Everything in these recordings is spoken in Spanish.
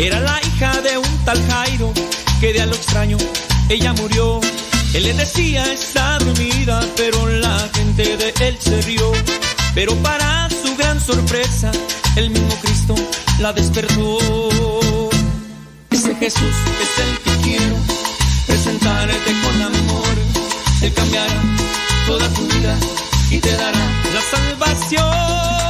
Era la hija de un tal Jairo que de a lo extraño ella murió. Él le decía está dormida, pero la gente de él se rió. Pero para su gran sorpresa, el mismo Cristo la despertó. Ese Jesús es el que quiero presentarte con amor. Él cambiará toda tu vida y te dará la salvación.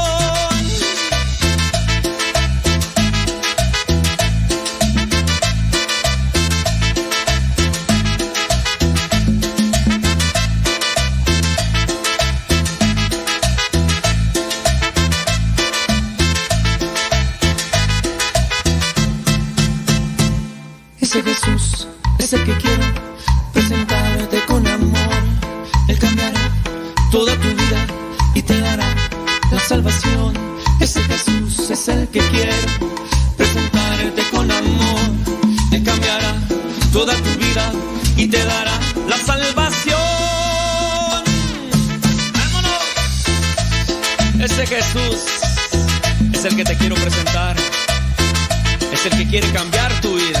Es el que quiero presentarte con amor. Él cambiará toda tu vida y te dará la salvación. Ese Jesús es el que quiero presentarte con amor. Él cambiará toda tu vida y te dará la salvación. ¡Vámonos! Ese Jesús es el que te quiero presentar. Es el que quiere cambiar tu vida.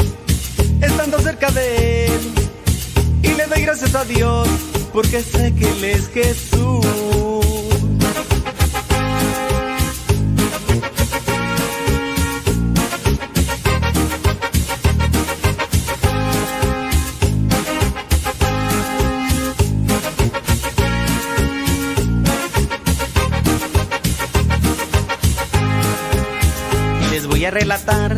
estando cerca de Él. Y le doy gracias a Dios, porque sé que Él es Jesús. Les voy a relatar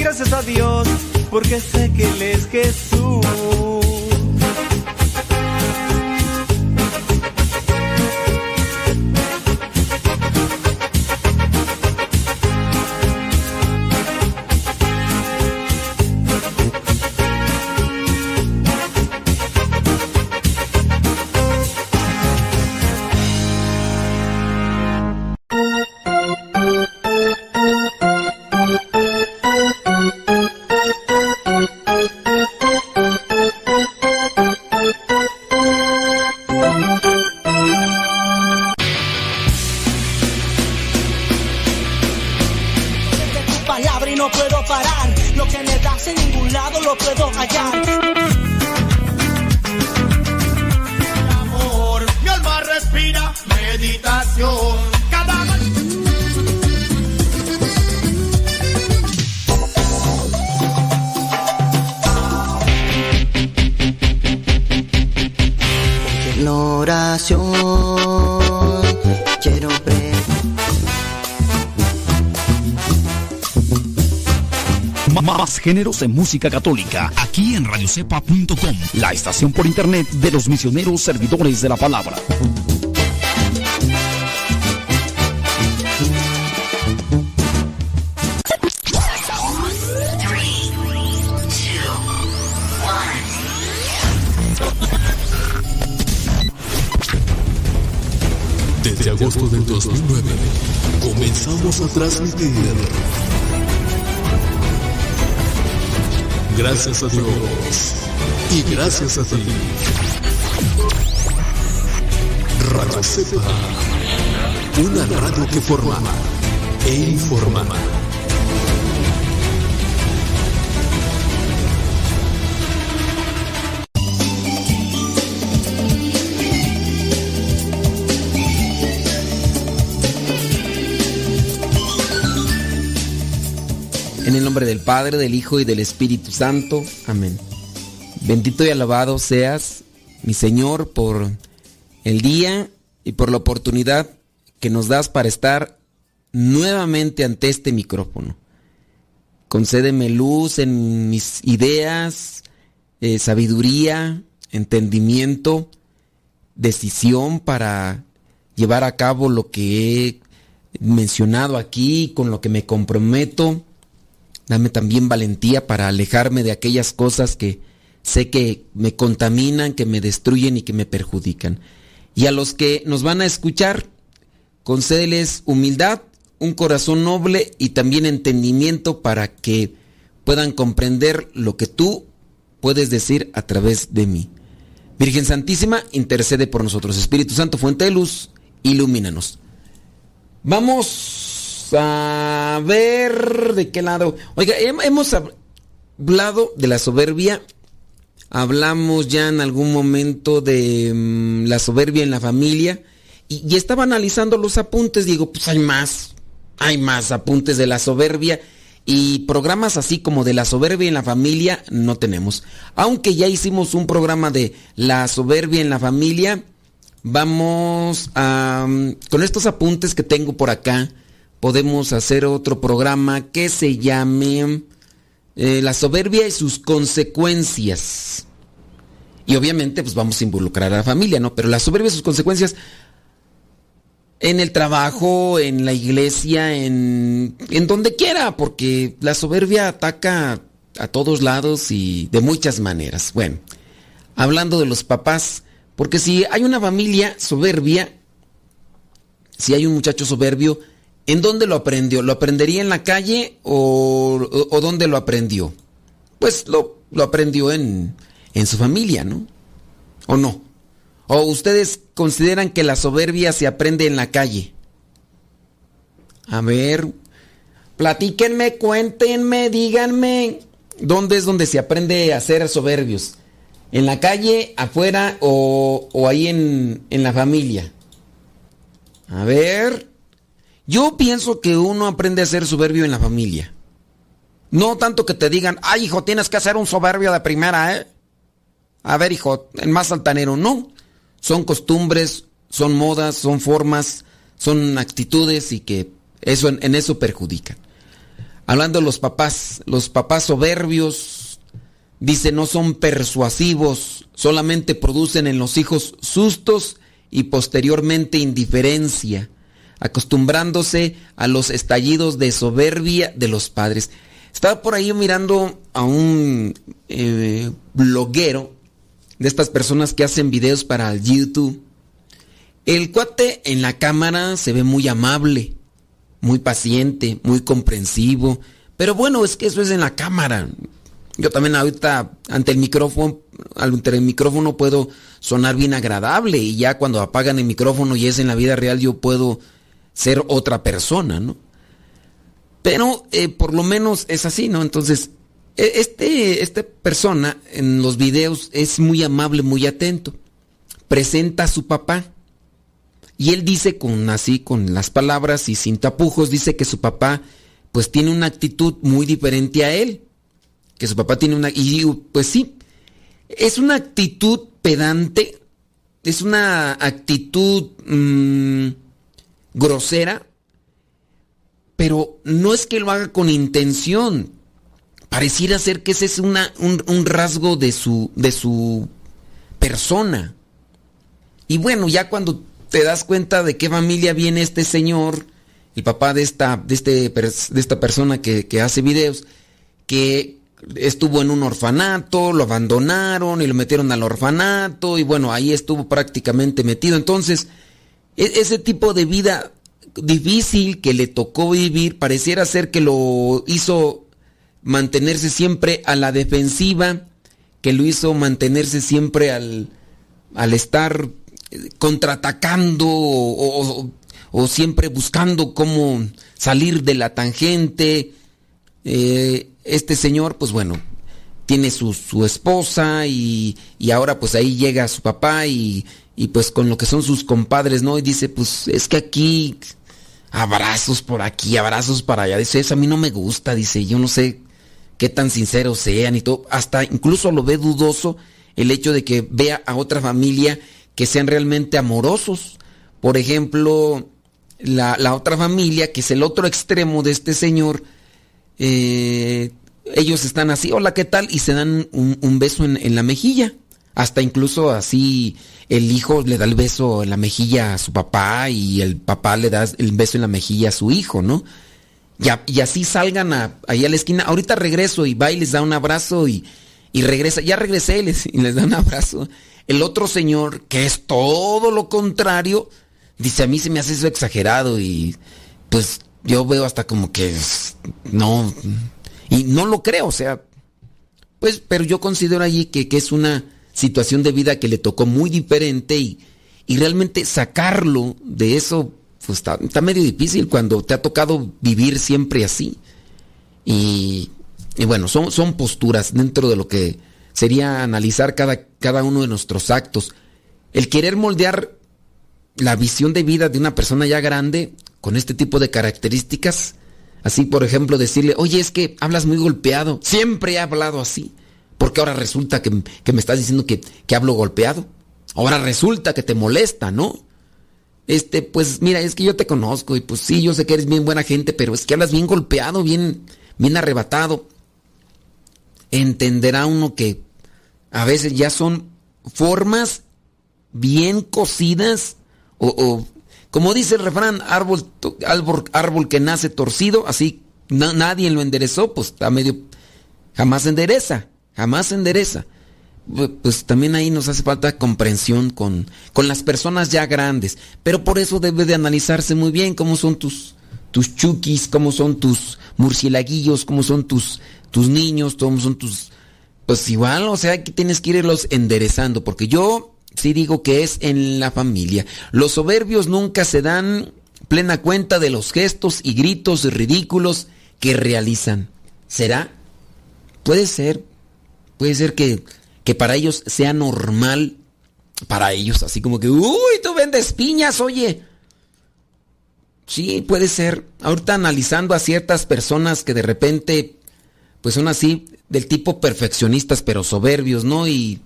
Gracias a Dios, porque sé que Él es Jesús. Géneros en música católica, aquí en radiocepa.com, la estación por internet de los misioneros servidores de la palabra. Desde agosto del 2009 comenzamos a transmitir Gracias a Dios. Y gracias a ti. Radio Cepa. Una radio que forma e informa. En el nombre del Padre, del Hijo y del Espíritu Santo. Amén. Bendito y alabado seas, mi Señor, por el día y por la oportunidad que nos das para estar nuevamente ante este micrófono. Concédeme luz en mis ideas, eh, sabiduría, entendimiento, decisión para llevar a cabo lo que he mencionado aquí, con lo que me comprometo Dame también valentía para alejarme de aquellas cosas que sé que me contaminan, que me destruyen y que me perjudican. Y a los que nos van a escuchar, concédeles humildad, un corazón noble y también entendimiento para que puedan comprender lo que tú puedes decir a través de mí. Virgen Santísima, intercede por nosotros. Espíritu Santo, fuente de luz, ilumínanos. Vamos a ver de qué lado. Oiga, hemos hablado de la soberbia. Hablamos ya en algún momento de mm, la soberbia en la familia. Y, estaba analizando los apuntes. Digo, pues hay más. Hay más apuntes de la soberbia. Y programas así como de la soberbia en la familia no tenemos. Aunque ya hicimos un programa de la soberbia en la familia. Vamos a... Mm, con estos apuntes que tengo por acá podemos hacer otro programa que se llame eh, La soberbia y sus consecuencias. Y obviamente pues vamos a involucrar a la familia, ¿no? Pero la soberbia y sus consecuencias en el trabajo, en la iglesia, en, en donde quiera, porque la soberbia ataca a todos lados y de muchas maneras. Bueno, hablando de los papás, porque si hay una familia soberbia, si hay un muchacho soberbio, ¿En dónde lo aprendió? ¿Lo aprendería en la calle o, dónde lo aprendió? Pues lo, lo aprendió en, en su familia, ¿no? ¿O no? ¿O ustedes consideran que la soberbia se aprende en la calle? A ver, platíquenme, cuéntenme, díganme, ¿dónde es donde se aprende a ser soberbios? ¿En la calle, afuera o, o ahí en, en la familia? A ver. Yo pienso que uno aprende a ser soberbio en la familia. No tanto que te digan, ay hijo, tienes que ser un soberbio de primera, ¿eh? A ver, hijo, el más altanero. No. Son costumbres, son modas, son formas, son actitudes y que eso en, eso perjudican. Hablando de los papás, los papás soberbios, dice, no son persuasivos, solamente producen en los hijos sustos y posteriormente indiferencia, acostumbrándose a los estallidos de soberbia de los padres. Estaba por ahí mirando a un eh, bloguero de estas personas que hacen videos para el YouTube. El cuate en la cámara se ve muy amable, muy paciente, muy comprensivo. Pero bueno, es que eso es en la cámara. Yo también ahorita ante el micrófono, ante el micrófono puedo sonar bien agradable y ya cuando apagan el micrófono y es en la vida real yo puedo ser otra persona, ¿no? Pero eh, por lo menos es así, ¿no? Entonces, e, este, esta persona en los videos es muy amable, muy atento. Presenta a su papá. Y él dice con así, con las palabras y sin tapujos, dice que su papá pues tiene una actitud muy diferente a él. Que su papá tiene una... Y pues sí, es una actitud pedante, es una actitud mmm, grosera, pero no es que lo haga con intención. Pareciera ser que ese es una, un, un, rasgo de su, de su persona. Y bueno, ya cuando te das cuenta de qué familia viene este señor, el papá de esta, de este, de esta persona que, que hace videos, que estuvo en un orfanato, lo abandonaron y lo metieron al orfanato y bueno, ahí estuvo prácticamente metido. Entonces, ese tipo de vida difícil que le tocó vivir pareciera ser que lo hizo mantenerse siempre a la defensiva, que lo hizo mantenerse siempre al, al estar contraatacando o, o, o, siempre buscando cómo salir de la tangente. Eh, este señor, pues bueno, tiene su, su esposa y, y, ahora pues ahí llega su papá y, y, pues con lo que son sus compadres, ¿no? Y dice, pues es que aquí abrazos por aquí, abrazos para allá. Dice, eso a mí no me gusta, dice, yo no sé qué tan sinceros sean y todo. Hasta incluso lo ve dudoso el hecho de que vea a otra familia que sean realmente amorosos. Por ejemplo, la, la otra familia, que es el otro extremo de este señor, eh, ellos están así, hola, ¿qué tal? Y se dan un, un beso en, en, la mejilla. Hasta incluso así el hijo le da el beso en la mejilla a su papá y el papá le da el beso en la mejilla a su hijo, ¿no? Y, y así salgan ahí a la esquina. Ahorita regreso y va y les da un abrazo y, regresa. Ya regresé y les, da un abrazo. El otro señor, que es todo lo contrario, dice, a mí se me hace eso exagerado y pues yo veo hasta como que no y no lo creo, o sea, pues, pero yo considero allí que es una situación de vida que le tocó muy diferente y, y realmente sacarlo de eso pues, está, está, medio difícil cuando te ha tocado vivir siempre así. Y, y bueno, son, son posturas dentro de lo que sería analizar cada, cada uno de nuestros actos. El querer moldear la visión de vida de una persona ya grande con este tipo de características, Así, por ejemplo, decirle, oye, es que hablas muy golpeado. Siempre he hablado así. Porque ahora resulta que, que me estás diciendo que, que, hablo golpeado. Ahora resulta que te molesta, ¿no? Este, pues mira, es que yo te conozco y pues sí, yo sé que eres bien buena gente, pero es que hablas bien golpeado, bien, bien arrebatado. Entenderá uno que a veces ya son formas bien cocidas o, como dice el refrán, árbol, árbol, árbol que nace torcido, así na, nadie lo enderezó, pues está medio... Jamás endereza, jamás endereza. Pues también ahí nos hace falta comprensión con, con las personas ya grandes. Pero por eso debe de analizarse muy bien cómo son tus, tus chukis, cómo son tus murcielaguillos, cómo son tus, tus niños, cómo son tus... Pues igual, o sea, que tienes que irlos enderezando. Porque yo sí digo que es en la familia. Los soberbios nunca se dan plena cuenta de los gestos y gritos ridículos que realizan. ¿Será? Puede ser. Puede ser que, que para ellos sea normal, para ellos, así como que, uy, tú vendes piñas, oye. Sí, puede ser. Ahorita analizando a ciertas personas que de repente, pues son así, del tipo perfeccionistas, pero soberbios, ¿no? Y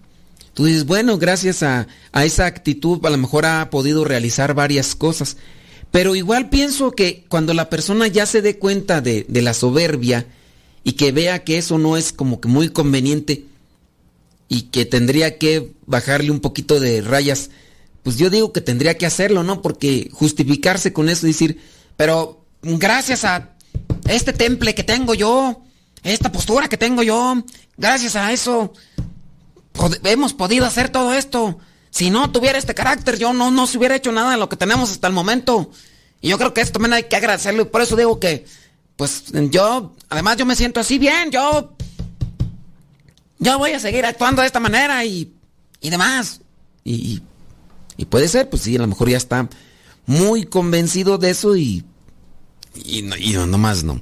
tú dices, bueno, gracias a, a esa actitud a lo mejor ha podido realizar varias cosas. Pero igual pienso que cuando la persona ya se dé cuenta de, de la soberbia y que vea que eso no es como que muy conveniente y que tendría que bajarle un poquito de rayas, pues yo digo que tendría que hacerlo, ¿no? Porque justificarse con eso y decir, pero gracias a este temple que tengo yo, esta postura que tengo yo, gracias a eso hemos podido hacer todo esto. Si no tuviera este carácter, yo no, no se hubiera hecho nada de lo que tenemos hasta el momento. Y yo creo que esto también hay que agradecerlo y por eso digo que, pues yo, además yo me siento así bien, yo, yo voy a seguir actuando de esta manera y, y demás. Y, y puede ser, pues sí, a lo mejor ya está muy convencido de eso y, y, no, y no, más no.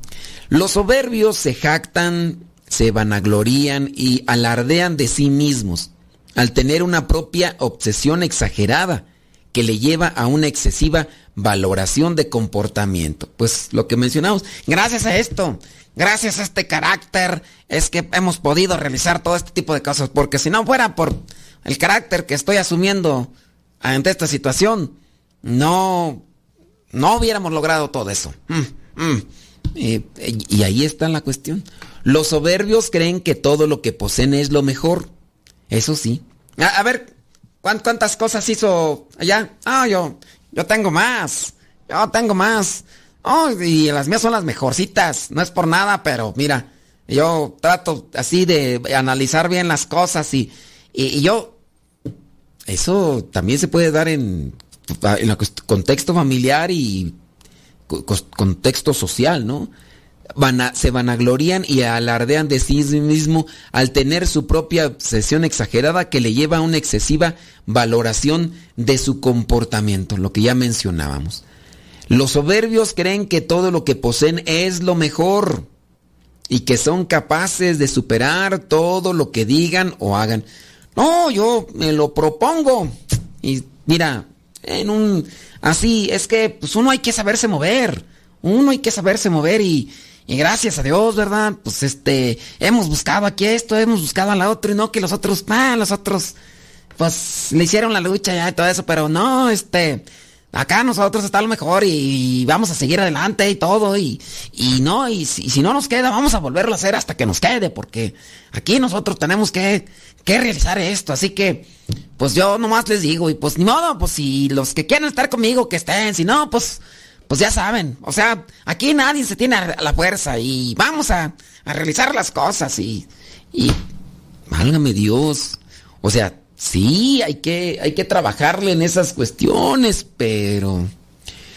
Los soberbios se jactan, se vanaglorían y alardean de sí mismos al tener una propia obsesión exagerada que le lleva a una excesiva valoración de comportamiento. Pues lo que mencionamos, gracias a esto, gracias a este carácter, es que hemos podido realizar todo este tipo de cosas, porque si no fuera por el carácter que estoy asumiendo ante esta situación, no, no hubiéramos logrado todo eso. Mm, mm. Y, y ahí está la cuestión. Los soberbios creen que todo lo que poseen es lo mejor. Eso sí. A ver, ¿cuántas cosas hizo allá? Ah, yo, yo tengo más. Yo tengo más. Oh, y las mías son las mejorcitas. No es por nada, pero mira, yo trato así de analizar bien las cosas y, y, yo eso también se puede dar en, en el contexto familiar y contexto social, ¿no? Van a, se vanaglorían y alardean de sí mismo al tener su propia obsesión exagerada que le lleva a una excesiva valoración de su comportamiento, lo que ya mencionábamos. Los soberbios creen que todo lo que poseen es lo mejor y que son capaces de superar todo lo que digan o hagan. No, yo me lo propongo. Y mira, en un así es que pues uno hay que saberse mover. Uno hay que saberse mover y, y gracias a Dios, ¿verdad? Pues este, hemos buscado aquí esto, hemos buscado a la otra y no que los otros, ah, los otros pues le hicieron la lucha ya y todo eso, pero no, este, acá nosotros está lo mejor y, vamos a seguir adelante y todo y, y no, y si, no nos queda, vamos a volverlo a hacer hasta que nos quede, porque aquí nosotros tenemos que, que realizar esto, así que, pues yo nomás les digo, y pues ni modo, pues si los que quieren estar conmigo, que estén, si no, pues, pues ya saben, o sea, aquí nadie se tiene la fuerza y vamos a, a realizar las cosas y, y, válgame Dios, o sea, Sí, hay que, hay que trabajarle en esas cuestiones, pero...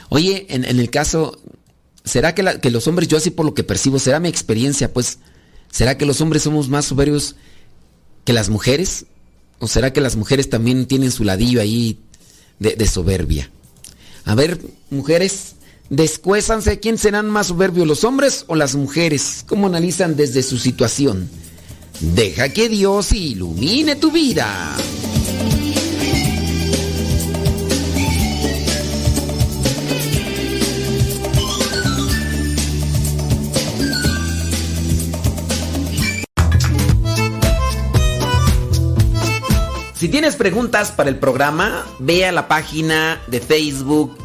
Oye, en, en el caso, ¿será que, la, que, los hombres, yo así por lo que percibo, será mi experiencia, pues, ¿será que los hombres somos más soberbios que las mujeres? ¿O será que las mujeres también tienen su ladillo ahí de, de soberbia? A ver, mujeres, descuésanse, ¿quién serán más soberbios, los hombres o las mujeres? ¿Cómo analizan desde su situación? Deja que Dios ilumine tu vida. Si tienes preguntas para el programa, ve a la página de Facebook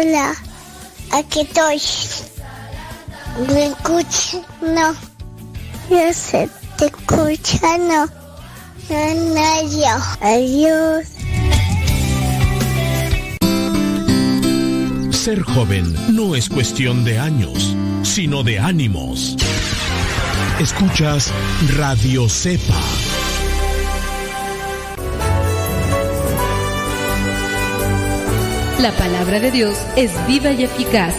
Hola, aquí estoy. ¿Me escuchas? No. Yo sé, te escucha, no. No, no, yo. Adiós. Ser joven no es cuestión de años, sino de ánimos. Escuchas Radio Cepa. La palabra de Dios es viva y eficaz,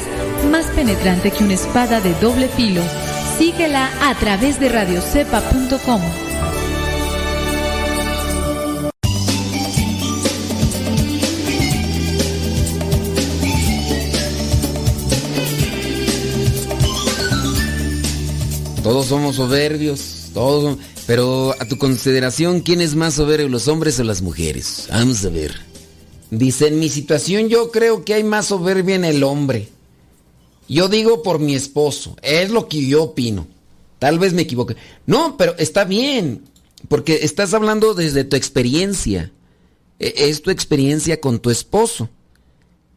más penetrante que una espada de doble filo. Síguela a través de radiocepa.com. Todos somos soberbios, todos Pero a tu consideración, ¿quién es más soberbio, los hombres o las mujeres? Vamos a ver. Dice, en mi situación yo creo que hay más soberbia en el hombre. Yo digo por mi esposo, es lo que yo opino. Tal vez me equivoque. No, pero está bien, porque estás hablando desde tu experiencia. E- Es tu experiencia con tu esposo.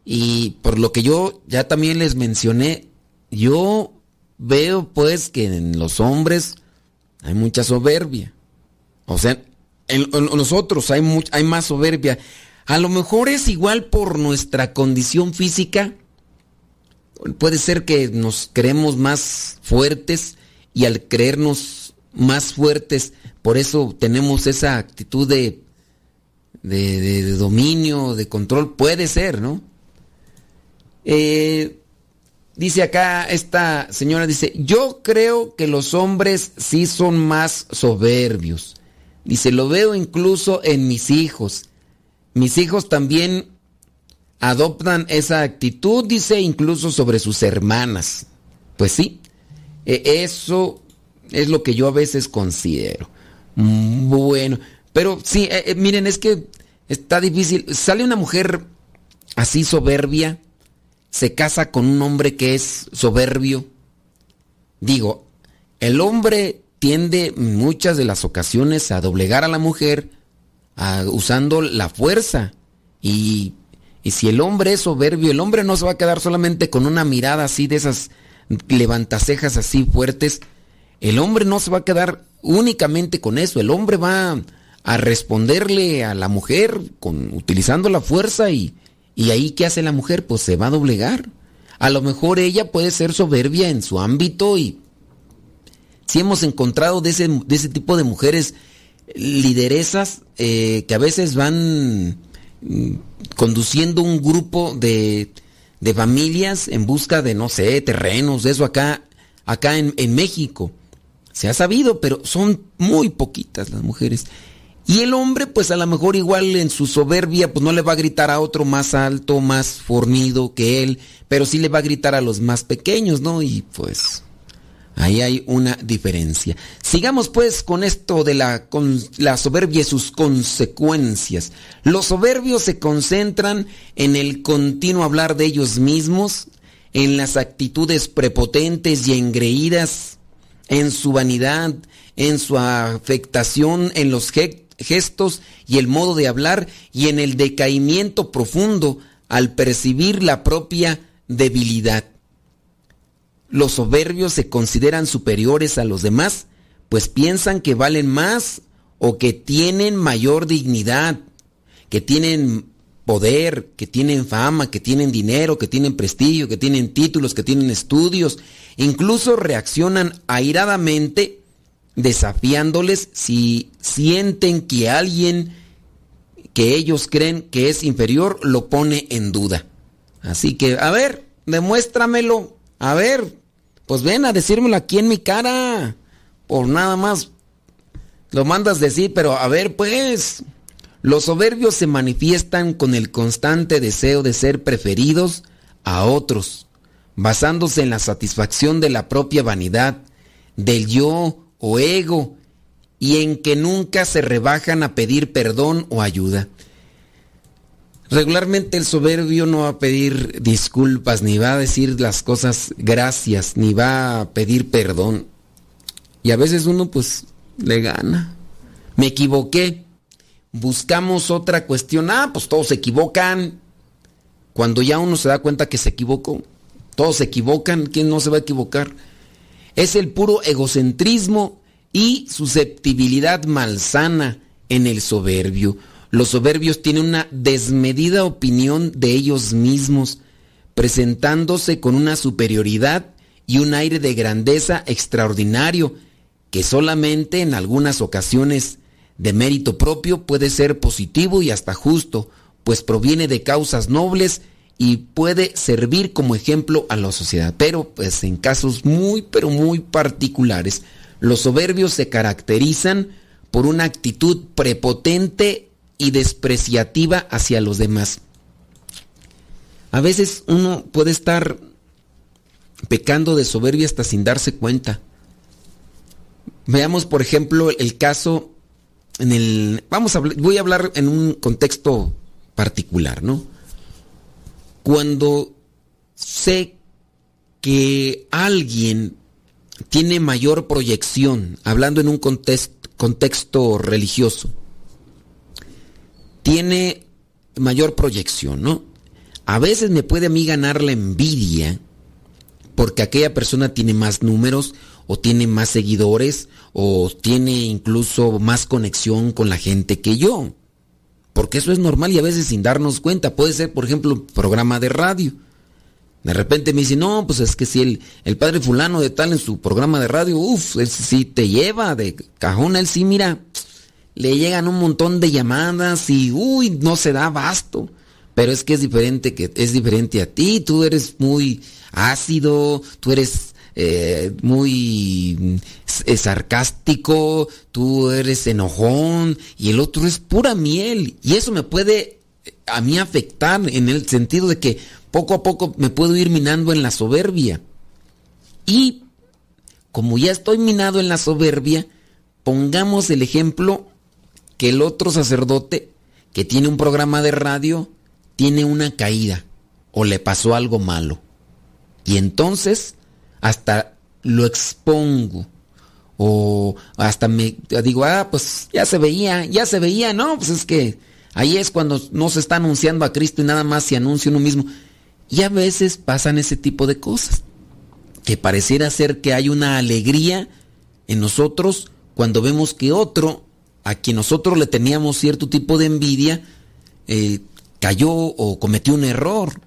Y por lo que yo ya también les mencioné, yo veo pues que en los hombres hay mucha soberbia. O sea, en, nosotros hay, hay más soberbia. A lo mejor es igual por nuestra condición física. Puede ser que nos creemos más fuertes y al creernos más fuertes, por eso tenemos esa actitud de, de, de- dominio, de control. Puede ser, ¿no? Eh, dice acá esta señora, dice, yo creo que los hombres sí son más soberbios. Dice, lo veo incluso en mis hijos. Mis hijos también adoptan esa actitud, dice, incluso sobre sus hermanas. Pues sí, e- eso es lo que yo a veces considero. Bueno, pero sí, eh, eh, miren, es que está difícil. Sale una mujer así soberbia, se casa con un hombre que es soberbio. Digo, el hombre tiende en muchas de las ocasiones a doblegar a la mujer usando la fuerza. Y, y si el hombre es soberbio, el hombre no se va a quedar solamente con una mirada así de esas levantacejas así fuertes. El hombre no se va a quedar únicamente con eso. El hombre va a responderle a la mujer con, utilizando la fuerza y, y ahí ¿qué hace la mujer? Pues se va a doblegar. A lo mejor ella puede ser soberbia en su ámbito y si hemos encontrado de ese, de ese tipo de mujeres lideresas eh, que a veces van mm, conduciendo un grupo de, de familias en busca de, no sé, terrenos, de eso acá, acá en, en México. Se ha sabido, pero son muy poquitas las mujeres. Y el hombre, pues a lo mejor igual en su soberbia, pues no le va a gritar a otro más alto, más fornido que él, pero sí le va a gritar a los más pequeños, ¿no? Y pues ahí hay una diferencia. Sigamos pues con esto de la, la soberbia y sus consecuencias. Los soberbios se concentran en el continuo hablar de ellos mismos, en las actitudes prepotentes y engreídas, en su vanidad, en su afectación, en los ge- gestos y el modo de hablar y en el decaimiento profundo al percibir la propia debilidad. Los soberbios se consideran superiores a los demás, pues piensan que valen más o que tienen mayor dignidad, que tienen poder, que tienen fama, que tienen dinero, que tienen prestigio, que tienen títulos, que tienen estudios. Incluso reaccionan airadamente desafiándoles si sienten que alguien que ellos creen que es inferior lo pone en duda. Así que, a ver, demuéstramelo. A ver, pues ven a decírmelo aquí en mi cara. Por nada más lo mandas decir, pero a ver, pues. Los soberbios se manifiestan con el constante deseo de ser preferidos a otros, basándose en la satisfacción de la propia vanidad, del yo o ego, y en que nunca se rebajan a pedir perdón o ayuda. Regularmente el soberbio no va a pedir disculpas, ni va a decir las cosas gracias, ni va a pedir perdón. Y a veces uno pues le gana. Me equivoqué. Buscamos otra cuestión. Ah, pues todos se equivocan. Cuando ya uno se da cuenta que se equivocó, todos se equivocan. ¿Quién no se va a equivocar? Es el puro egocentrismo y susceptibilidad malsana en el soberbio. Los soberbios tienen una desmedida opinión de ellos mismos, presentándose con una superioridad y un aire de grandeza extraordinario que solamente en algunas ocasiones de mérito propio puede ser positivo y hasta justo, pues proviene de causas nobles y puede servir como ejemplo a la sociedad. Pero pues en casos muy pero muy particulares, los soberbios se caracterizan por una actitud prepotente y despreciativa hacia los demás. A veces uno puede estar pecando de soberbia hasta sin darse cuenta. Veamos, por ejemplo, el caso en el vamos a voy a hablar en un contexto particular, ¿no? Cuando sé que alguien tiene mayor proyección, hablando en un contexto, contexto religioso, tiene mayor proyección, ¿no? A veces me puede a mí ganar la envidia porque aquella persona tiene más números o tiene más seguidores o tiene incluso más conexión con la gente que yo. Porque eso es normal y a veces sin darnos cuenta. Puede ser, por ejemplo, un programa de radio. De repente me dice, no, pues es que si el, el padre fulano de tal en su programa de radio, uff, sí te lleva de cajón, él sí, mira, le llegan un montón de llamadas y, uy, no se da basto. Pero es que es diferente, que es diferente a ti, tú eres muy ácido, tú eres eh, muy eh, sarcástico, tú eres enojón y el otro es pura miel. Y eso me puede a mí afectar en el sentido de que poco a poco me puedo ir minando en la soberbia. Y como ya estoy minado en la soberbia, pongamos el ejemplo que el otro sacerdote que tiene un programa de radio tiene una caída o le pasó algo malo. Y entonces hasta lo expongo. O hasta me digo, ah, pues ya se veía, ya se veía, no, pues es que ahí es cuando no se está anunciando a Cristo y nada más se anuncia uno mismo. Y a veces pasan ese tipo de cosas, que pareciera ser que hay una alegría en nosotros cuando vemos que otro, a quien nosotros le teníamos cierto tipo de envidia, eh, cayó o cometió un error.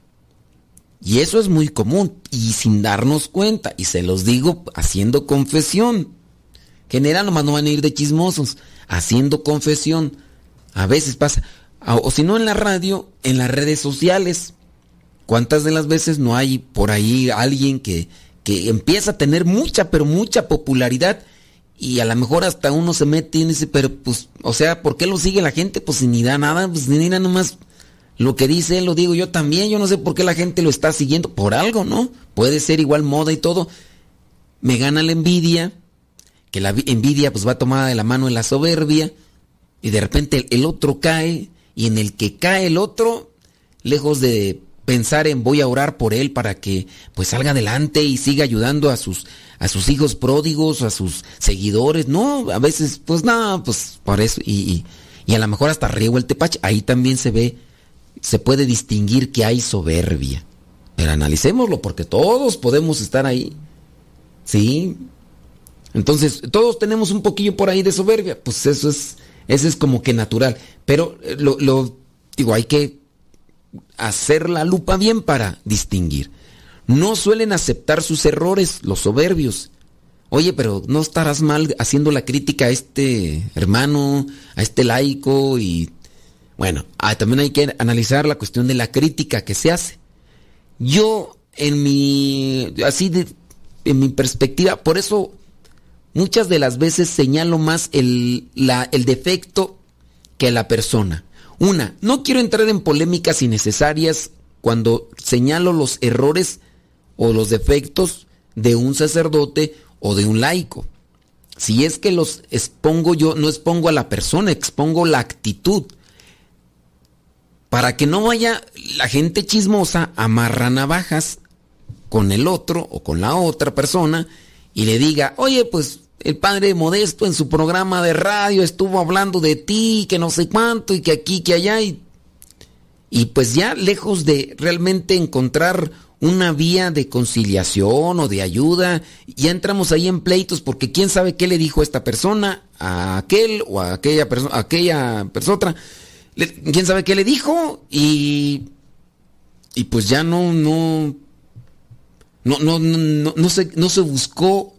Y eso es muy común y sin darnos cuenta. Y se los digo haciendo confesión. General nomás no van a ir de chismosos. Haciendo confesión. A veces pasa. O si no en la radio, en las redes sociales. ¿Cuántas de las veces no hay por ahí alguien que, que empieza a tener mucha, pero mucha popularidad? Y a lo mejor hasta uno se mete y dice, pero pues, o sea, ¿por qué lo sigue la gente? Pues ni da nada, pues ni da nomás lo que dice él lo digo yo también. Yo no sé por qué la gente lo está siguiendo. Por algo, ¿no? Puede ser igual moda y todo. Me gana la envidia. Que la envidia pues va tomada de la mano en la soberbia. Y de repente el otro cae. Y en el que cae el otro, lejos de pensar en voy a orar por él para que pues salga adelante y siga ayudando a sus a sus hijos pródigos, a sus seguidores. No, a veces pues nada, pues por eso y, y, y a lo mejor hasta riego el tepache. Ahí también se ve se puede distinguir que hay soberbia. Pero analicémoslo porque todos podemos estar ahí. ¿Sí? Entonces, todos tenemos un poquillo por ahí de soberbia. Pues eso es, eso es como que natural. Pero eh, lo, lo digo, hay que hacer la lupa bien para distinguir. No suelen aceptar sus errores, los soberbios. Oye, pero no estarás mal haciendo la crítica a este hermano, a este laico y bueno, ah, también hay que analizar la cuestión de la crítica que se hace. Yo, en mi, así de, en mi perspectiva, por eso muchas de las veces señalo más el, la, el defecto que la persona. Una, no quiero entrar en polémicas innecesarias cuando señalo los errores o los defectos de un sacerdote o de un laico. Si es que los expongo yo, no expongo a la persona, expongo la actitud para que no vaya la gente chismosa amarra navajas con el otro o con la otra persona y le diga, oye, pues el padre Modesto en su programa de radio estuvo hablando de ti, que no sé cuánto, y que aquí, que allá, y, y pues ya lejos de realmente encontrar una vía de conciliación o de ayuda, ya entramos ahí en pleitos porque quién sabe qué le dijo esta persona a aquel o a aquella persona, aquella persona. Quién sabe qué le dijo y y pues ya no no no no no, no se no se buscó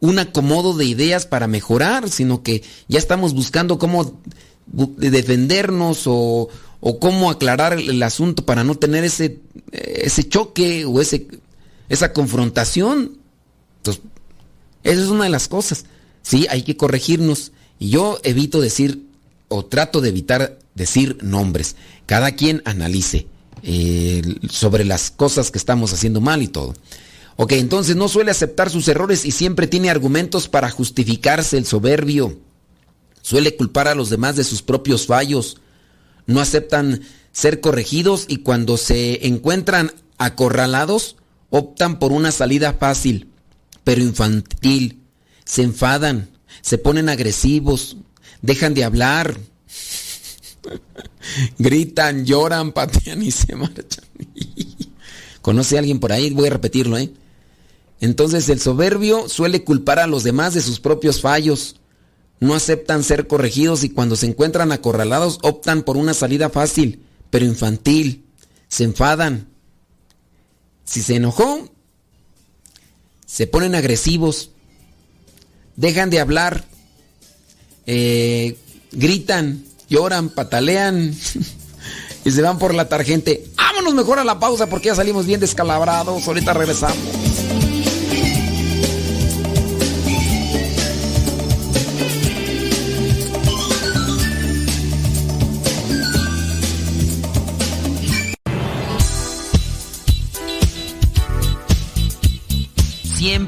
un acomodo de ideas para mejorar, sino que ya estamos buscando cómo defendernos o, o cómo aclarar el, asunto para no tener ese, ese choque o ese, esa confrontación. Entonces, esa es una de las cosas. Sí, hay que corregirnos. Y yo evito decir, o trato de evitar decir nombres. Cada quien analice eh, sobre las cosas que estamos haciendo mal y todo. Ok, entonces no suele aceptar sus errores y siempre tiene argumentos para justificarse el soberbio. Suele culpar a los demás de sus propios fallos. No aceptan ser corregidos y cuando se encuentran acorralados optan por una salida fácil, pero infantil. Se enfadan, se ponen agresivos, dejan de hablar, gritan, lloran, patean y se marchan. ¿Conoce a alguien por ahí? Voy a repetirlo, ¿eh? Entonces el soberbio suele culpar a los demás de sus propios fallos. No aceptan ser corregidos y cuando se encuentran acorralados optan por una salida fácil, pero infantil. Se enfadan. Si se enojó, se ponen agresivos, dejan de hablar, eh, gritan, lloran, patalean y se van por la tarjente. Vámonos mejor a la pausa porque ya salimos bien descalabrados. Ahorita regresamos.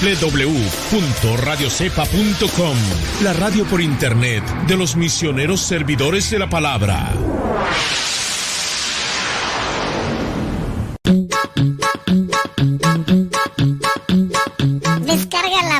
www.radiocepa.com, la radio por internet de los misioneros servidores de la palabra.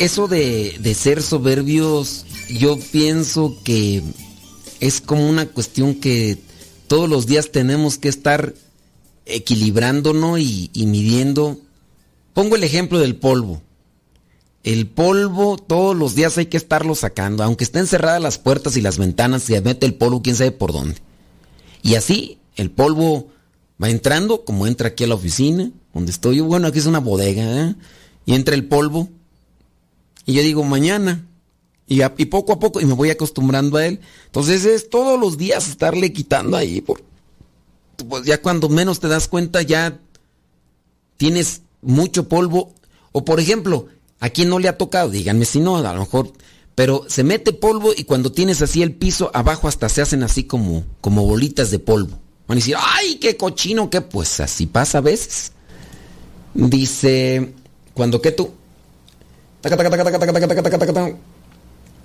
Eso de, de ser soberbios, yo pienso que es como una cuestión que todos los días tenemos que estar equilibrándonos y, y midiendo. Pongo el ejemplo del polvo. El polvo todos los días hay que estarlo sacando, aunque estén cerradas las puertas y las ventanas, se mete el polvo quién sabe por dónde. Y así el polvo va entrando, como entra aquí a la oficina, donde estoy yo, bueno, aquí es una bodega, ¿eh? y entra el polvo, y yo digo mañana, y, poco a poco, y me voy acostumbrando a él. Entonces es todos los días estarle quitando ahí, por, pues ya cuando menos te das cuenta ya tienes mucho polvo. O por ejemplo, ¿a quién no le ha tocado? Díganme si no, a lo mejor. Pero se mete polvo y cuando tienes así el piso, abajo hasta se hacen así como, como bolitas de polvo. Van a decir, ¡ay, qué cochino! que Pues así pasa a veces. Dice, cuando que tú...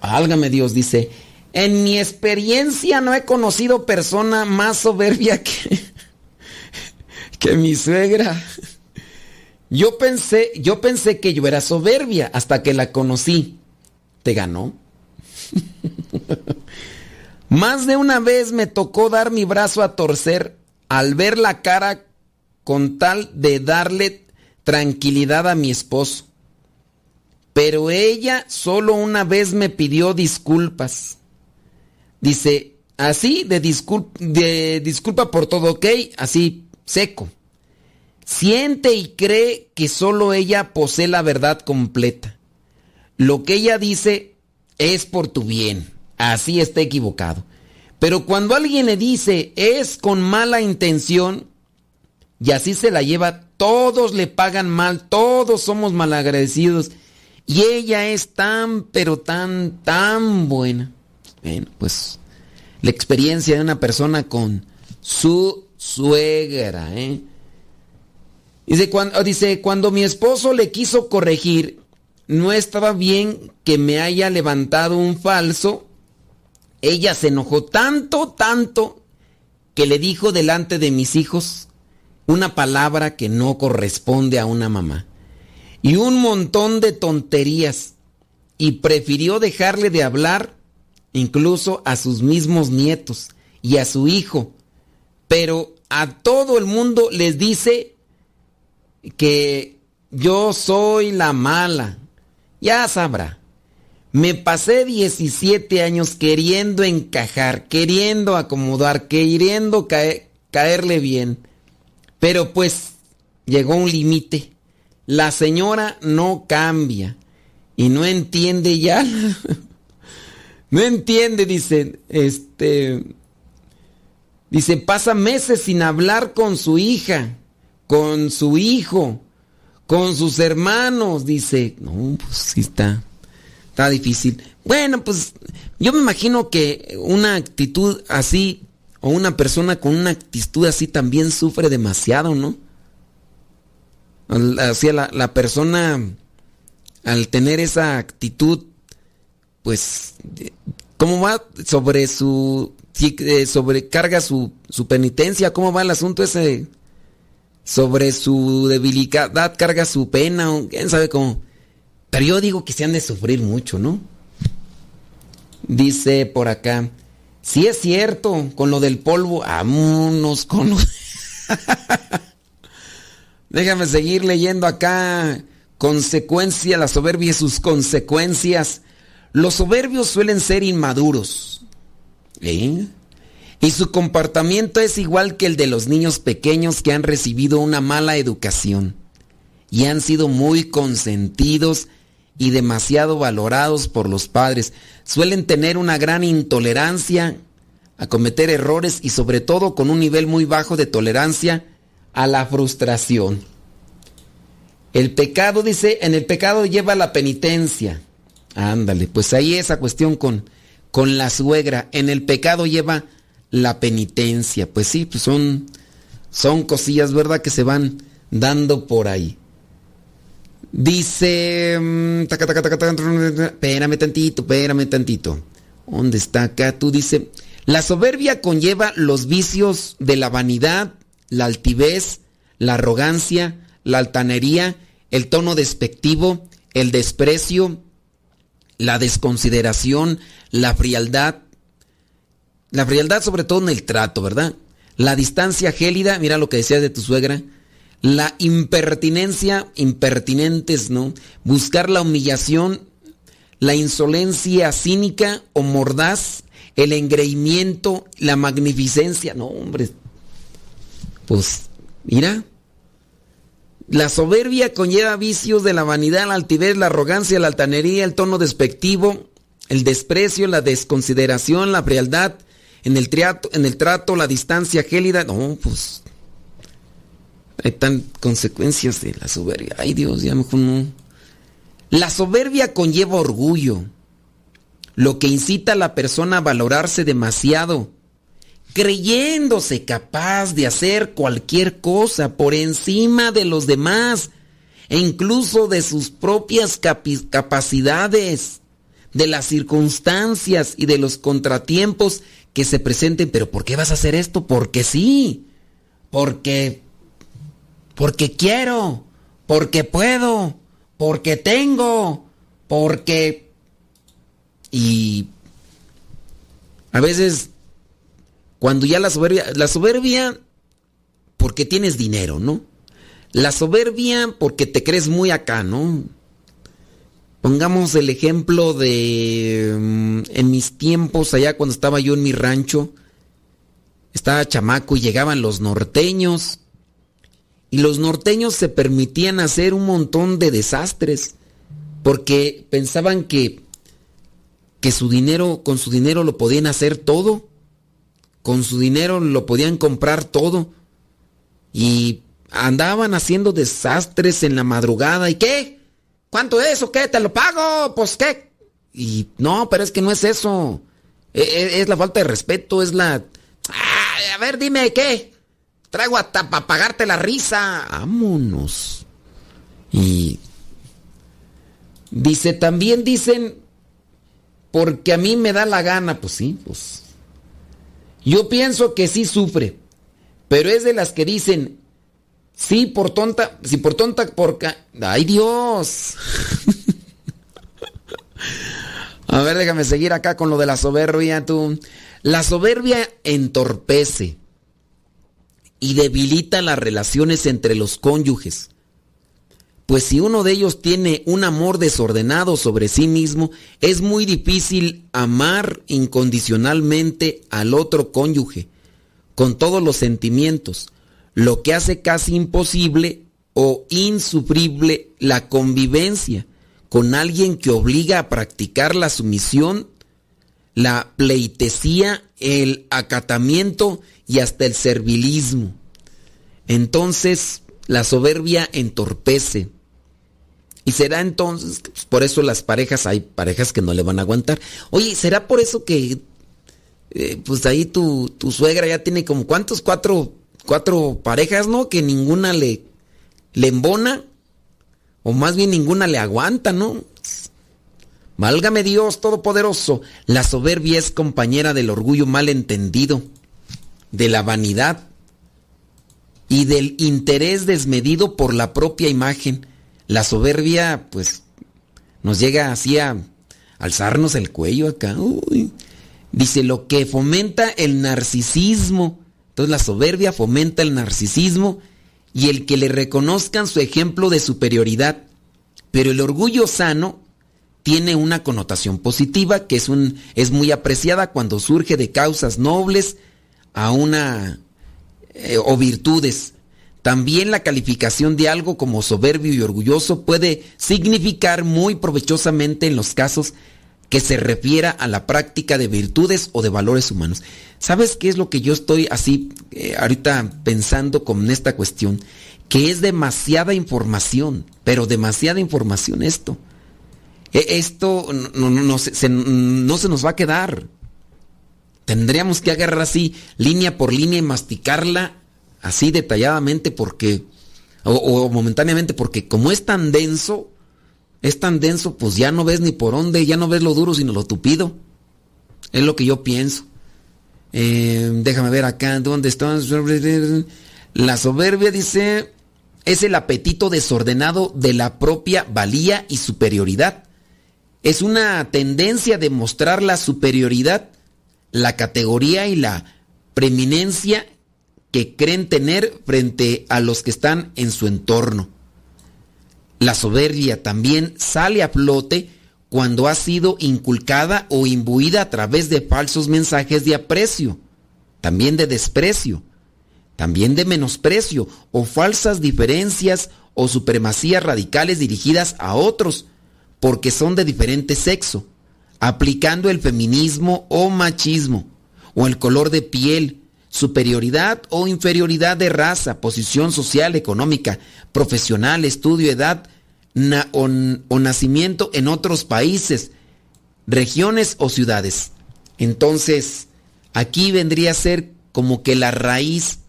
Álgame Dios, dice, en mi experiencia no he conocido persona más soberbia que, que mi suegra. Yo pensé, yo pensé que yo era soberbia hasta que la conocí. ¿Te ganó? Más de una vez me tocó dar mi brazo a torcer al ver la cara con tal de darle tranquilidad a mi esposo. Pero ella solo una vez me pidió disculpas. Dice, así de, de disculpa por todo, ¿ok? Así, seco. Siente y cree que solo ella posee la verdad completa. Lo que ella dice es por tu bien. Así está equivocado. Pero cuando alguien le dice es con mala intención, y así se la lleva, todos le pagan mal, todos somos malagradecidos. Y ella es tan, pero tan, tan buena. Bueno, pues la experiencia de una persona con su suegra. ¿eh? Dice, cuando, dice, cuando mi esposo le quiso corregir, no estaba bien que me haya levantado un falso ella se enojó tanto, tanto, que le dijo delante de mis hijos una palabra que no corresponde a una mamá. Y un montón de tonterías. Y prefirió dejarle de hablar incluso a sus mismos nietos y a su hijo. Pero a todo el mundo les dice que yo soy la mala. Ya sabrá. Me pasé 17 años queriendo encajar, queriendo acomodar, queriendo caerle bien. Pero pues llegó un límite. La señora no cambia y no entiende ya. no entiende, dice, este dice, pasa meses sin hablar con su hija, con su hijo, con sus hermanos, dice, no, pues sí está Está difícil. Bueno, pues yo me imagino que una actitud así o una persona con una actitud así también sufre demasiado, ¿no? Así la, la persona al tener esa actitud, pues, ¿cómo va sobre su, eh, sobrecarga su, su penitencia? ¿Cómo va el asunto ese? Sobre su debilidad carga su pena, quién sabe cómo. Pero yo digo que se han de sufrir mucho, ¿no? Dice por acá, si es cierto, con lo del polvo, vámonos con. Déjame seguir leyendo acá. Consecuencia, la soberbia y sus consecuencias. Los soberbios suelen ser inmaduros. ¿Eh? Y su comportamiento es igual que el de los niños pequeños que han recibido una mala educación y han sido muy consentidos y demasiado valorados por los padres. Suelen tener una gran intolerancia a cometer errores y sobre todo con un nivel muy bajo de tolerancia a la frustración. El pecado, dice, en el pecado lleva la penitencia. Ándale, pues ahí esa cuestión con, con la suegra. En el pecado lleva la penitencia. Pues sí, pues son, son cosillas, ¿verdad? Que se van dando por ahí. Dice. Mm, espérame tantito, espérame tantito. ¿Dónde está acá? Tú dice. La soberbia conlleva los vicios de la vanidad, la altivez, la arrogancia, la altanería, el tono despectivo, el desprecio, la desconsideración, la frialdad. La frialdad sobre todo en el trato, ¿verdad? La distancia gélida, mira lo que decía de tu suegra la impertinencia, impertinentes, ¿no? Buscar la humillación, la insolencia cínica o mordaz, el engreimiento, la magnificencia. No, hombre. Pues, mira. La soberbia conlleva vicios de la vanidad, la altivez, la arrogancia, la altanería, el tono despectivo, el desprecio, la desconsideración, la frialdad, en el, trato, en el trato, la distancia gélida. No, pues hay tan consecuencias de la soberbia. Ay Dios, ya mejor no. La soberbia conlleva orgullo, lo que incita a la persona a valorarse demasiado, creyéndose capaz de hacer cualquier cosa por encima de los demás e incluso de sus propias capacidades, de las circunstancias y de los contratiempos que se presenten. Pero ¿por qué vas a hacer esto? Porque sí, porque porque quiero, porque puedo, porque tengo, porque... Y a veces, cuando ya la soberbia, la soberbia, porque tienes dinero, ¿no? La soberbia porque te crees muy acá, ¿no? Pongamos el ejemplo de mm, en mis tiempos allá cuando estaba yo en mi rancho, estaba chamaco y llegaban los norteños y los norteños se permitían hacer un montón de desastres porque pensaban que que su dinero con su dinero lo podían hacer todo, con su dinero lo podían comprar todo y andaban haciendo desastres en la madrugada y qué? ¿Cuánto es o qué? ¿Te lo pago? Pues qué. Y no, pero es que no es eso. E, e, es, la falta de respeto, es la... a ver, dime, ¿qué? Traigo hasta para pagarte la risa. Vámonos. Y... Dice, también dicen, porque a mí me da la gana, pues sí, pues... Yo pienso que sí sufre, pero es de las que dicen, Sí, por tonta, sí, por tonta, por... ¡Ay, Dios! A ver, déjame seguir acá con lo de la soberbia, tú. La soberbia entorpece y debilita las relaciones entre los cónyuges. Pues si uno de ellos tiene un amor desordenado sobre sí mismo, es muy difícil amar incondicionalmente al otro cónyuge, con todos los sentimientos lo que hace casi imposible o insufrible la convivencia con alguien que obliga a practicar la sumisión, la pleitesía, el acatamiento y hasta el servilismo. Entonces la soberbia entorpece. Y será entonces, pues, por eso las parejas, hay parejas que no le van a aguantar. Oye, ¿será por eso que, eh, pues ahí tu, tu suegra ya tiene como, ¿cuántos? Cuatro cuatro parejas, ¿no? Que ninguna le, le embona, o más bien ninguna le aguanta, ¿no? Válgame Dios Todopoderoso, la soberbia es compañera del orgullo mal entendido, de la vanidad y del interés desmedido por la propia imagen. La soberbia, pues, nos llega así a alzarnos el cuello acá. Dice lo que fomenta el narcisismo entonces la soberbia fomenta el narcisismo y el que le reconozcan su ejemplo de superioridad. Pero el orgullo sano tiene una connotación positiva que es, un, es muy apreciada cuando surge de causas nobles a una eh, o virtudes. También la calificación de algo como soberbio y orgulloso puede significar muy provechosamente en los casos que se refiera a la práctica de virtudes o de valores humanos. ¿Sabes qué es lo que yo estoy así eh, ahorita pensando con esta cuestión? Que es demasiada información, pero demasiada información esto. E, esto no, no, se, no se nos va a quedar. Tendríamos que agarrar así línea por línea y masticarla así detalladamente porque, o, momentáneamente, porque como es tan denso, es tan denso, pues ya no ves ni por dónde, ya no ves lo duro sino lo tupido. Es lo que yo pienso. Eh, déjame ver acá, ¿dónde está? La soberbia dice, es el apetito desordenado de la propia valía y superioridad. Es una tendencia de mostrar la superioridad, la categoría y la preeminencia que creen tener frente a los que están en su entorno. La soberbia también sale a flote cuando ha sido inculcada o imbuida a través de falsos mensajes de aprecio, también de desprecio, también de menosprecio o falsas diferencias o supremacías radicales dirigidas a otros porque son de diferente sexo, aplicando el feminismo o machismo, o el color de piel, superioridad o inferioridad de raza, posición social, económica, profesional, estudio, edad o, nacimiento en otros países, regiones o ciudades. Entonces, aquí vendría a ser como que la raíz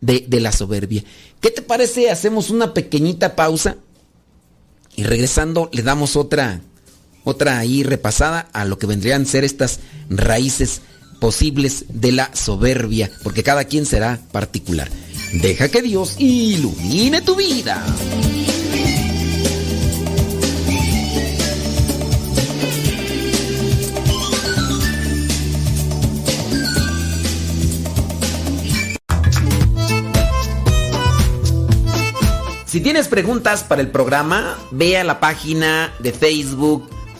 de, la soberbia. ¿Qué te parece? Hacemos una pequeñita pausa y regresando le damos otra, otra ahí repasada a lo que vendrían a ser estas raíces posibles de la soberbia, porque cada quien será particular. Deja que Dios ilumine tu vida. Si tienes preguntas para el programa, ve a la página de Facebook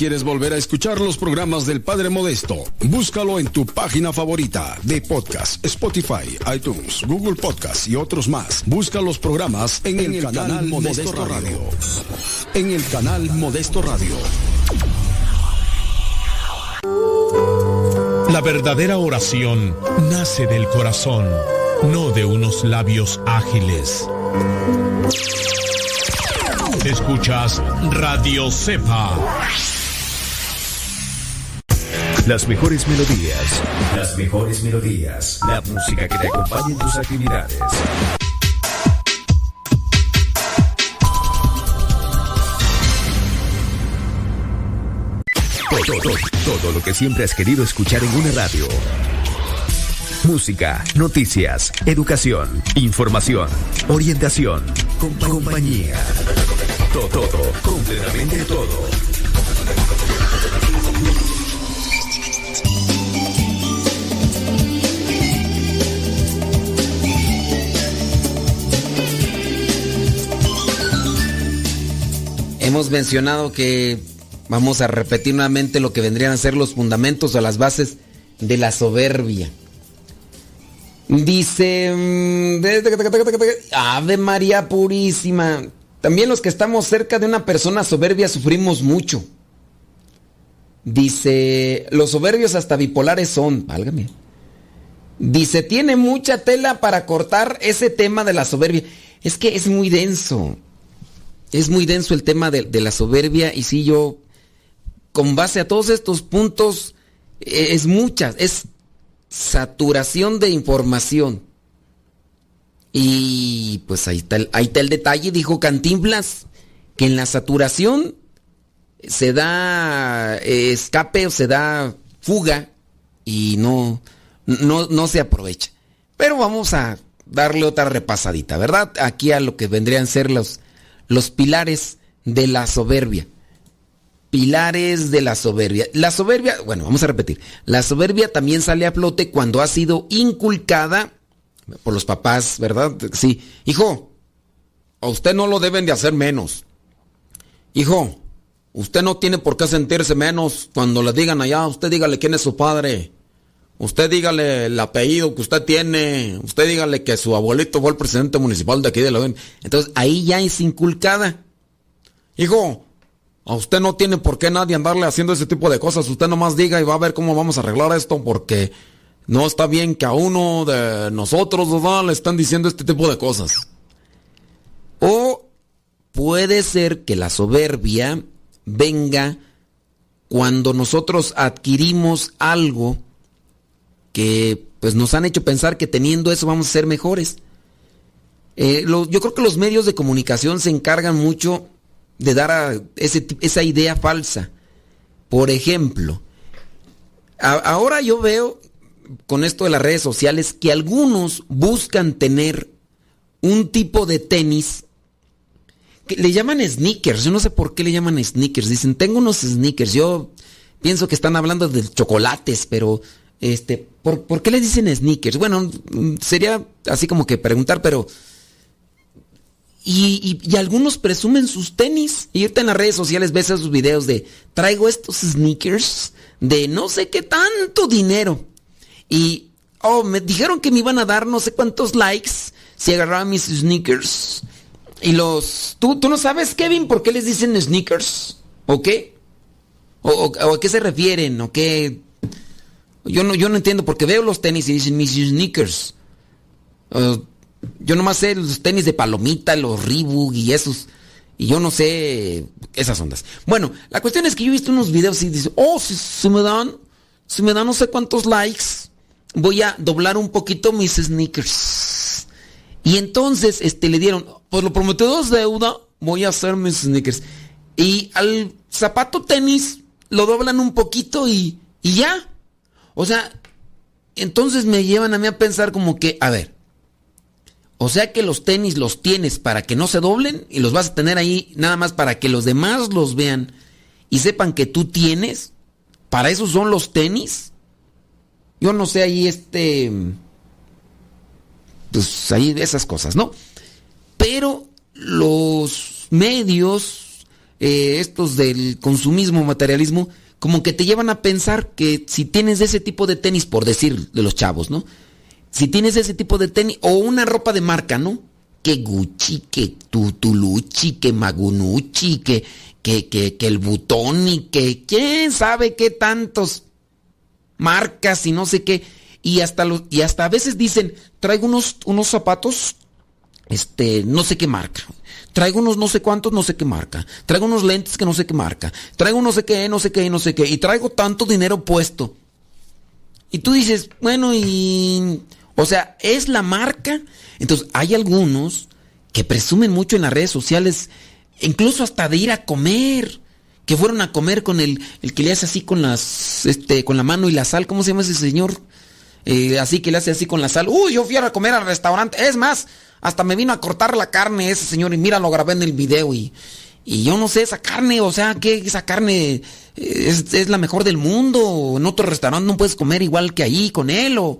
Quieres volver a escuchar los programas del Padre Modesto, búscalo en tu página favorita de podcast, Spotify, iTunes, Google Podcast y otros más. Busca los programas en, el, canal, Modesto, Radio. En el canal Modesto Radio. La verdadera oración nace del corazón, no de unos labios ágiles. Escuchas Radio Cepa. Las mejores melodías. Las mejores melodías. La música que te acompaña en tus actividades. Todo, todo, todo lo que siempre has querido escuchar en una radio. Música, noticias, educación, información, orientación, compañía. Todo, todo, completamente todo. Hemos mencionado que vamos a repetir nuevamente lo que vendrían a ser los fundamentos o las bases de la soberbia. Dice, mm, Ave María Purísima, también los que estamos cerca de una persona soberbia sufrimos mucho. Dice, los soberbios hasta bipolares son, válgame. Dice, tiene mucha tela para cortar ese tema de la soberbia. Es que es muy denso es muy denso el tema de, la soberbia y si yo, con base a todos estos puntos, eh, es mucha, es saturación de información. Y pues ahí está, el, ahí está el detalle, dijo Cantinflas, que en la saturación se da eh, escape o se da fuga y no, no, no se aprovecha. Pero vamos a darle otra repasadita, ¿verdad? Aquí a lo que vendrían a ser los los pilares de la soberbia. Pilares de la soberbia. La soberbia, bueno, vamos a repetir. La soberbia también sale a flote cuando ha sido inculcada por los papás, ¿verdad? Sí. Hijo, a usted no lo deben de hacer menos. Hijo, usted no tiene por qué sentirse menos cuando le digan allá, usted dígale quién es su padre. Usted dígale el apellido que usted tiene. Usted dígale que su abuelito fue el presidente municipal de aquí de la Entonces ahí ya es inculcada. Hijo, a usted no tiene por qué nadie andarle haciendo ese tipo de cosas. Usted nomás diga y va a ver cómo vamos a arreglar esto porque no está bien que a uno de nosotros le están diciendo este tipo de cosas. O puede ser que la soberbia venga cuando nosotros adquirimos algo que pues nos han hecho pensar que teniendo eso vamos a ser mejores. Eh, yo creo que los medios de comunicación se encargan mucho de dar a esa idea falsa. Por ejemplo, ahora yo veo con esto de las redes sociales que algunos buscan tener un tipo de tenis que le llaman sneakers. Yo no sé por qué le llaman sneakers. Dicen, tengo unos sneakers. Yo pienso que están hablando de chocolates, pero este, ¿por, qué le dicen sneakers? Bueno, sería así como que preguntar, pero... Y, algunos presumen sus tenis. Y en las redes sociales ves esos videos de traigo estos sneakers de no sé qué tanto dinero. Y, oh, me dijeron que me iban a dar no sé cuántos likes si agarraba mis sneakers. Y los... ¿Tú, tú no sabes, Kevin, por qué les dicen sneakers? ¿O qué? ¿O, o a qué se refieren? ¿O qué? Yo no, yo no entiendo porque veo los tenis y dicen mis sneakers. Yo nomás sé los tenis de palomita, los Reebok y esos. Y yo no sé esas ondas. Bueno, la cuestión es que yo he visto unos videos y dice, oh, si, me dan, si me dan no sé cuántos likes, voy a doblar un poquito mis sneakers. Y entonces este, le dieron, pues lo prometido es deuda, voy a hacer mis sneakers. Y al zapato tenis lo doblan un poquito y, y ya. O sea, entonces me llevan a mí a pensar como que, a ver, o sea que los tenis los tienes para que no se doblen y los vas a tener ahí nada más para que los demás los vean y sepan que tú tienes. ¿Para eso son los tenis? Yo no sé ahí este... Pues ahí esas cosas, ¿no? Pero los medios, eh, estos del consumismo, materialismo, como que te llevan a pensar que si tienes ese tipo de tenis, por decir de los chavos, ¿no? Si tienes ese tipo de tenis o una ropa de marca, ¿no? Que Gucci, que Tutulucci, que Magunucci, que, que, que, que el Butoni, que quién sabe qué tantos marcas y no sé qué. Y hasta, y hasta a veces dicen, traigo unos, unos zapatos, este, no sé qué marca. Traigo unos no sé cuántos, no sé qué marca. Traigo unos lentes que no sé qué marca. Traigo no sé qué, no sé qué, no sé qué. Y traigo tanto dinero puesto. Y tú dices, bueno, y... O sea, es la marca. Entonces, hay algunos que presumen mucho en las redes sociales, incluso hasta de ir a comer. Que fueron a comer con el, el que le hace así con las, este, con la mano y la sal. ¿Cómo se llama ese señor? Eh, así que le hace así con la sal. Uy, yo fui a comer al restaurante. Es más, hasta me vino a cortar la carne ese señor y mira, lo grabé en el video y, y yo no sé, esa carne, o sea, que esa carne es, es, la mejor del mundo. En otro restaurante no puedes comer igual que ahí con él o,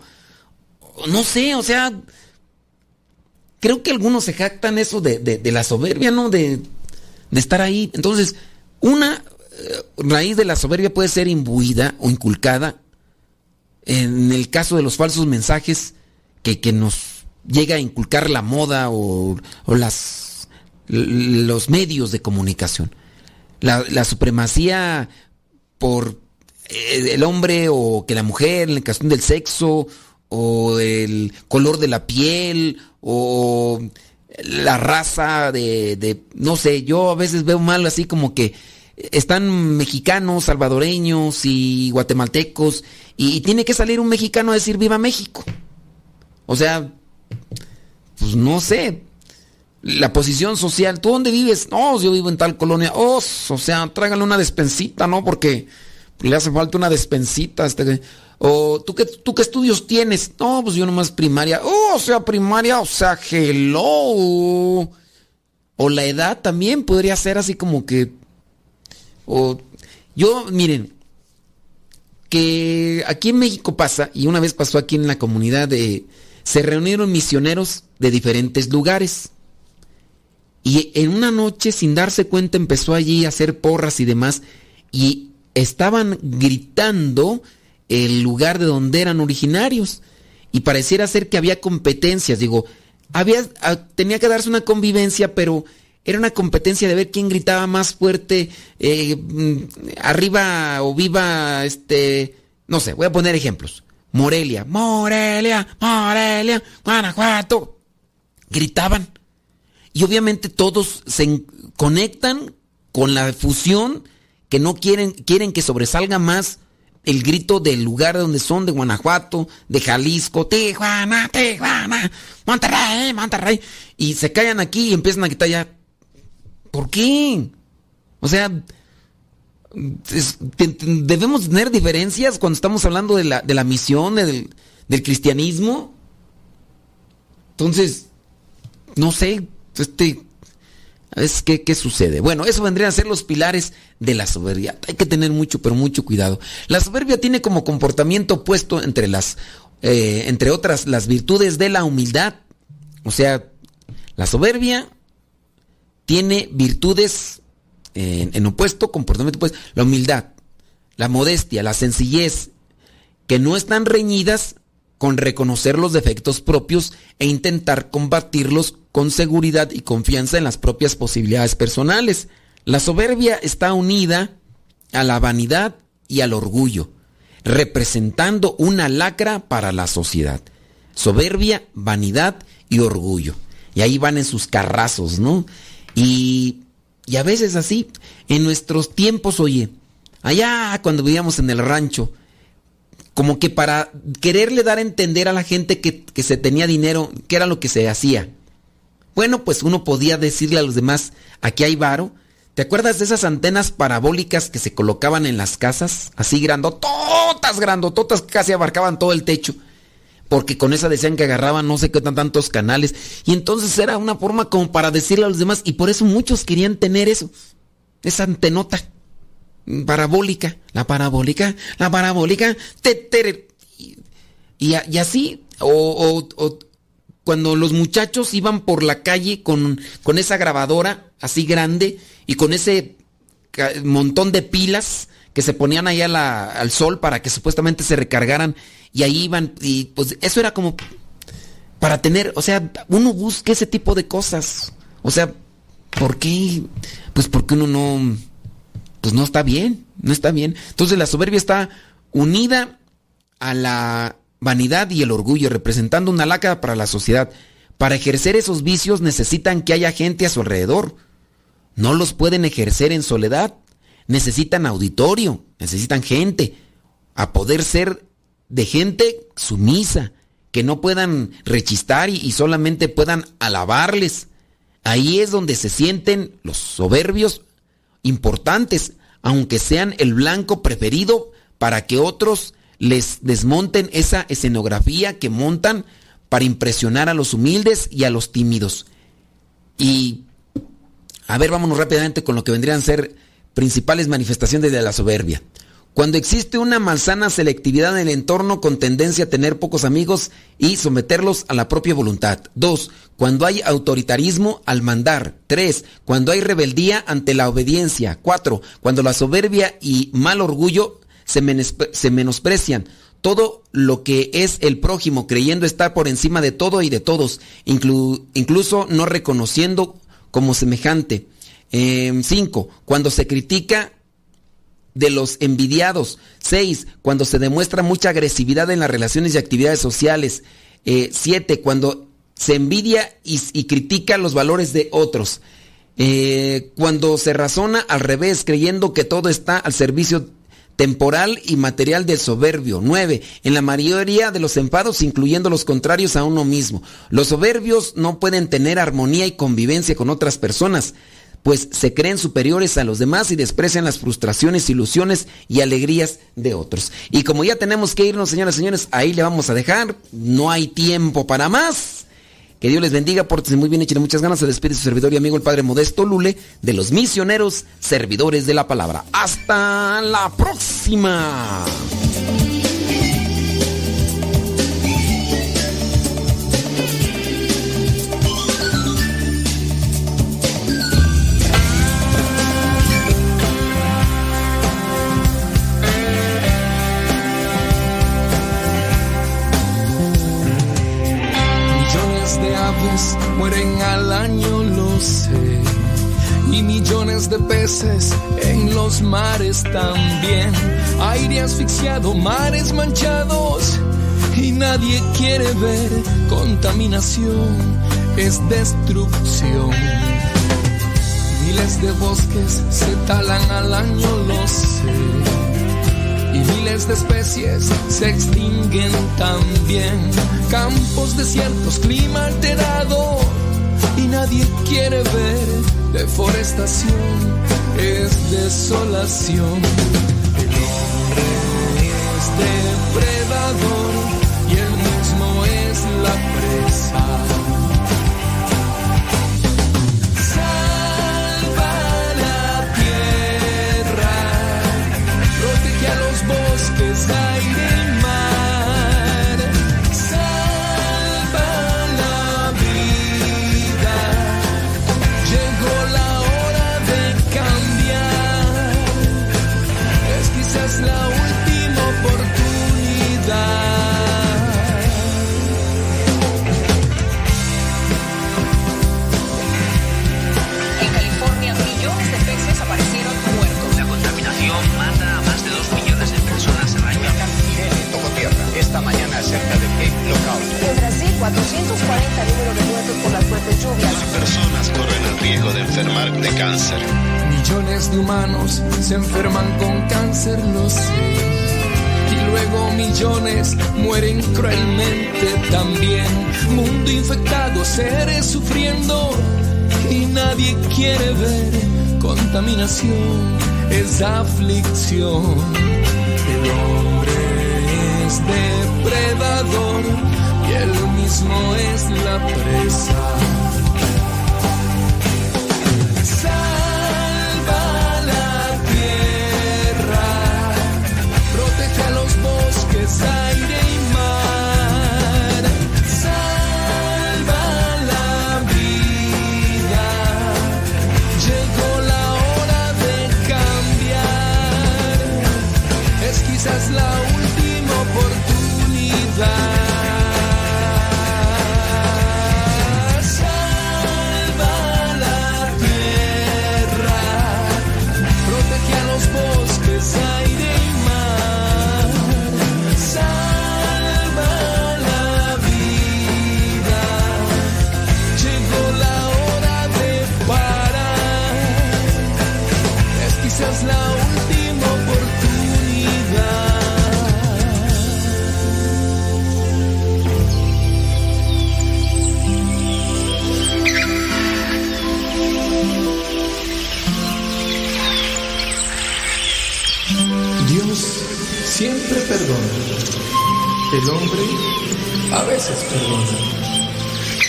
o no sé, o sea, creo que algunos se jactan eso de, de, de la soberbia, ¿no? De, de, estar ahí. Entonces, una eh, raíz de la soberbia puede ser imbuida o inculcada en el caso de los falsos mensajes que, que nos llega a inculcar la moda o, o las, los medios de comunicación. La, la, supremacía por el hombre o que la mujer en la cuestión del sexo o el color de la piel o la raza de, de, no sé, yo a veces veo mal así como que están mexicanos, salvadoreños y guatemaltecos y, tiene que salir un mexicano a decir viva México. O sea, pues no sé, la posición social, ¿tú dónde vives? No, yo vivo en tal colonia. Oh, o sea, tráigale una despensita, ¿no? Porque le hace falta una despensita. Este, o ¿tú qué, ¿tú qué estudios tienes? No, pues yo nomás primaria. Oh, o sea, primaria, o sea, hello. O la edad también podría ser así como que... O yo, miren, que aquí en México pasa, y una vez pasó aquí en la comunidad de... Se reunieron misioneros de diferentes lugares. Y en una noche, sin darse cuenta, empezó allí a hacer porras y demás. Y estaban gritando el lugar de donde eran originarios. Y pareciera ser que había competencias. Digo, había, tenía que darse una convivencia, pero era una competencia de ver quién gritaba más fuerte, eh, arriba o viva, este, no sé, voy a poner ejemplos. Morelia, Morelia, Morelia, Guanajuato. Gritaban. Y obviamente todos se conectan con la fusión que no quieren, quieren que sobresalga más el grito del lugar donde son, de Guanajuato, de Jalisco, Tijuana, Tijuana, Monterrey, Monterrey. Y se callan aquí y empiezan a gritar ya. ¿Por qué? O sea, debemos tener diferencias cuando estamos hablando de la, de la misión, del, del cristianismo. Entonces, no sé, este, es que, ¿qué sucede? Bueno, eso vendrían a ser los pilares de la soberbia. Hay que tener mucho, pero mucho cuidado. La soberbia tiene como comportamiento opuesto entre las, eh, entre otras, las virtudes de la humildad. O sea, la soberbia tiene virtudes en, en opuesto, comportamiento opuesto. La humildad, la modestia, la sencillez, que no están reñidas con reconocer los defectos propios e intentar combatirlos con seguridad y confianza en las propias posibilidades personales. La soberbia está unida a la vanidad y al orgullo, representando una lacra para la sociedad. Soberbia, vanidad y orgullo. Y ahí van en sus carrazos, ¿no? Y, y a veces así, en nuestros tiempos, oye, allá cuando vivíamos en el rancho, como que para quererle dar a entender a la gente que, que se tenía dinero, que era lo que se hacía. Bueno, pues uno podía decirle a los demás, aquí hay varo. ¿Te acuerdas de esas antenas parabólicas que se colocaban en las casas? Así grandototas, grandototas, que casi abarcaban todo el techo. Porque con esa decían que agarraban no sé qué tan tantos canales. Y entonces era una forma como para decirle a los demás. Y por eso muchos querían tener eso. Esa antenota parabólica. La parabólica, la parabólica. Te, y, y, así. o, o cuando los muchachos iban por la calle con, con esa grabadora así grande y con ese montón de pilas que se ponían ahí al sol para que supuestamente se recargaran y ahí iban y pues eso era como para tener, o sea, uno busca ese tipo de cosas. O sea, ¿por qué? Pues porque uno no pues no está bien, no está bien. Entonces la soberbia está unida a la vanidad y el orgullo, representando una laca para la sociedad. Para ejercer esos vicios necesitan que haya gente a su alrededor. No los pueden ejercer en soledad. Necesitan auditorio, necesitan gente. A poder ser de gente sumisa, que no puedan rechistar y, solamente puedan alabarles. Ahí es donde se sienten los soberbios importantes, aunque sean el blanco preferido para que otros les desmonten esa escenografía que montan para impresionar a los humildes y a los tímidos. Y a ver, vámonos rápidamente con lo que vendrían a ser principales manifestaciones de la soberbia. Cuando existe una malsana selectividad en el entorno con tendencia a tener pocos amigos y someterlos a la propia voluntad. 2. Cuando hay autoritarismo al mandar. 3. Cuando hay rebeldía ante la obediencia. 4. Cuando la soberbia y mal orgullo se, menosprecian todo lo que es el prójimo, creyendo estar por encima de todo y de todos, incluso no reconociendo como semejante. 5. Em, cuando se critica de los envidiados. 6. Cuando se demuestra mucha agresividad en las relaciones y actividades sociales. 7. Eh, cuando se envidia y, critica los valores de otros. Eh, cuando se razona al revés, creyendo que todo está al servicio temporal y material del soberbio. 9. En la mayoría de los enfados, incluyendo los contrarios a uno mismo. Los soberbios no pueden tener armonía y convivencia con otras personas, pues se creen superiores a los demás y desprecian las frustraciones, ilusiones y alegrías de otros. Y como ya tenemos que irnos, señoras y señores, ahí le vamos a dejar. No hay tiempo para más. Que Dios les bendiga, pórtense muy bien, echen muchas ganas. Se despide su servidor y amigo el Padre Modesto Lule de los misioneros servidores de la palabra. Hasta la próxima. Mueren al año, lo sé. Y millones de peces en los mares también. Aire asfixiado, mares manchados. Y nadie quiere ver contaminación, es destrucción. Miles de bosques se talan al año, lo sé y miles de especies se extinguen también. Campos desiertos, clima alterado y nadie quiere ver deforestación, es desolación. El hombre es depredador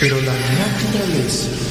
Pero la naturaleza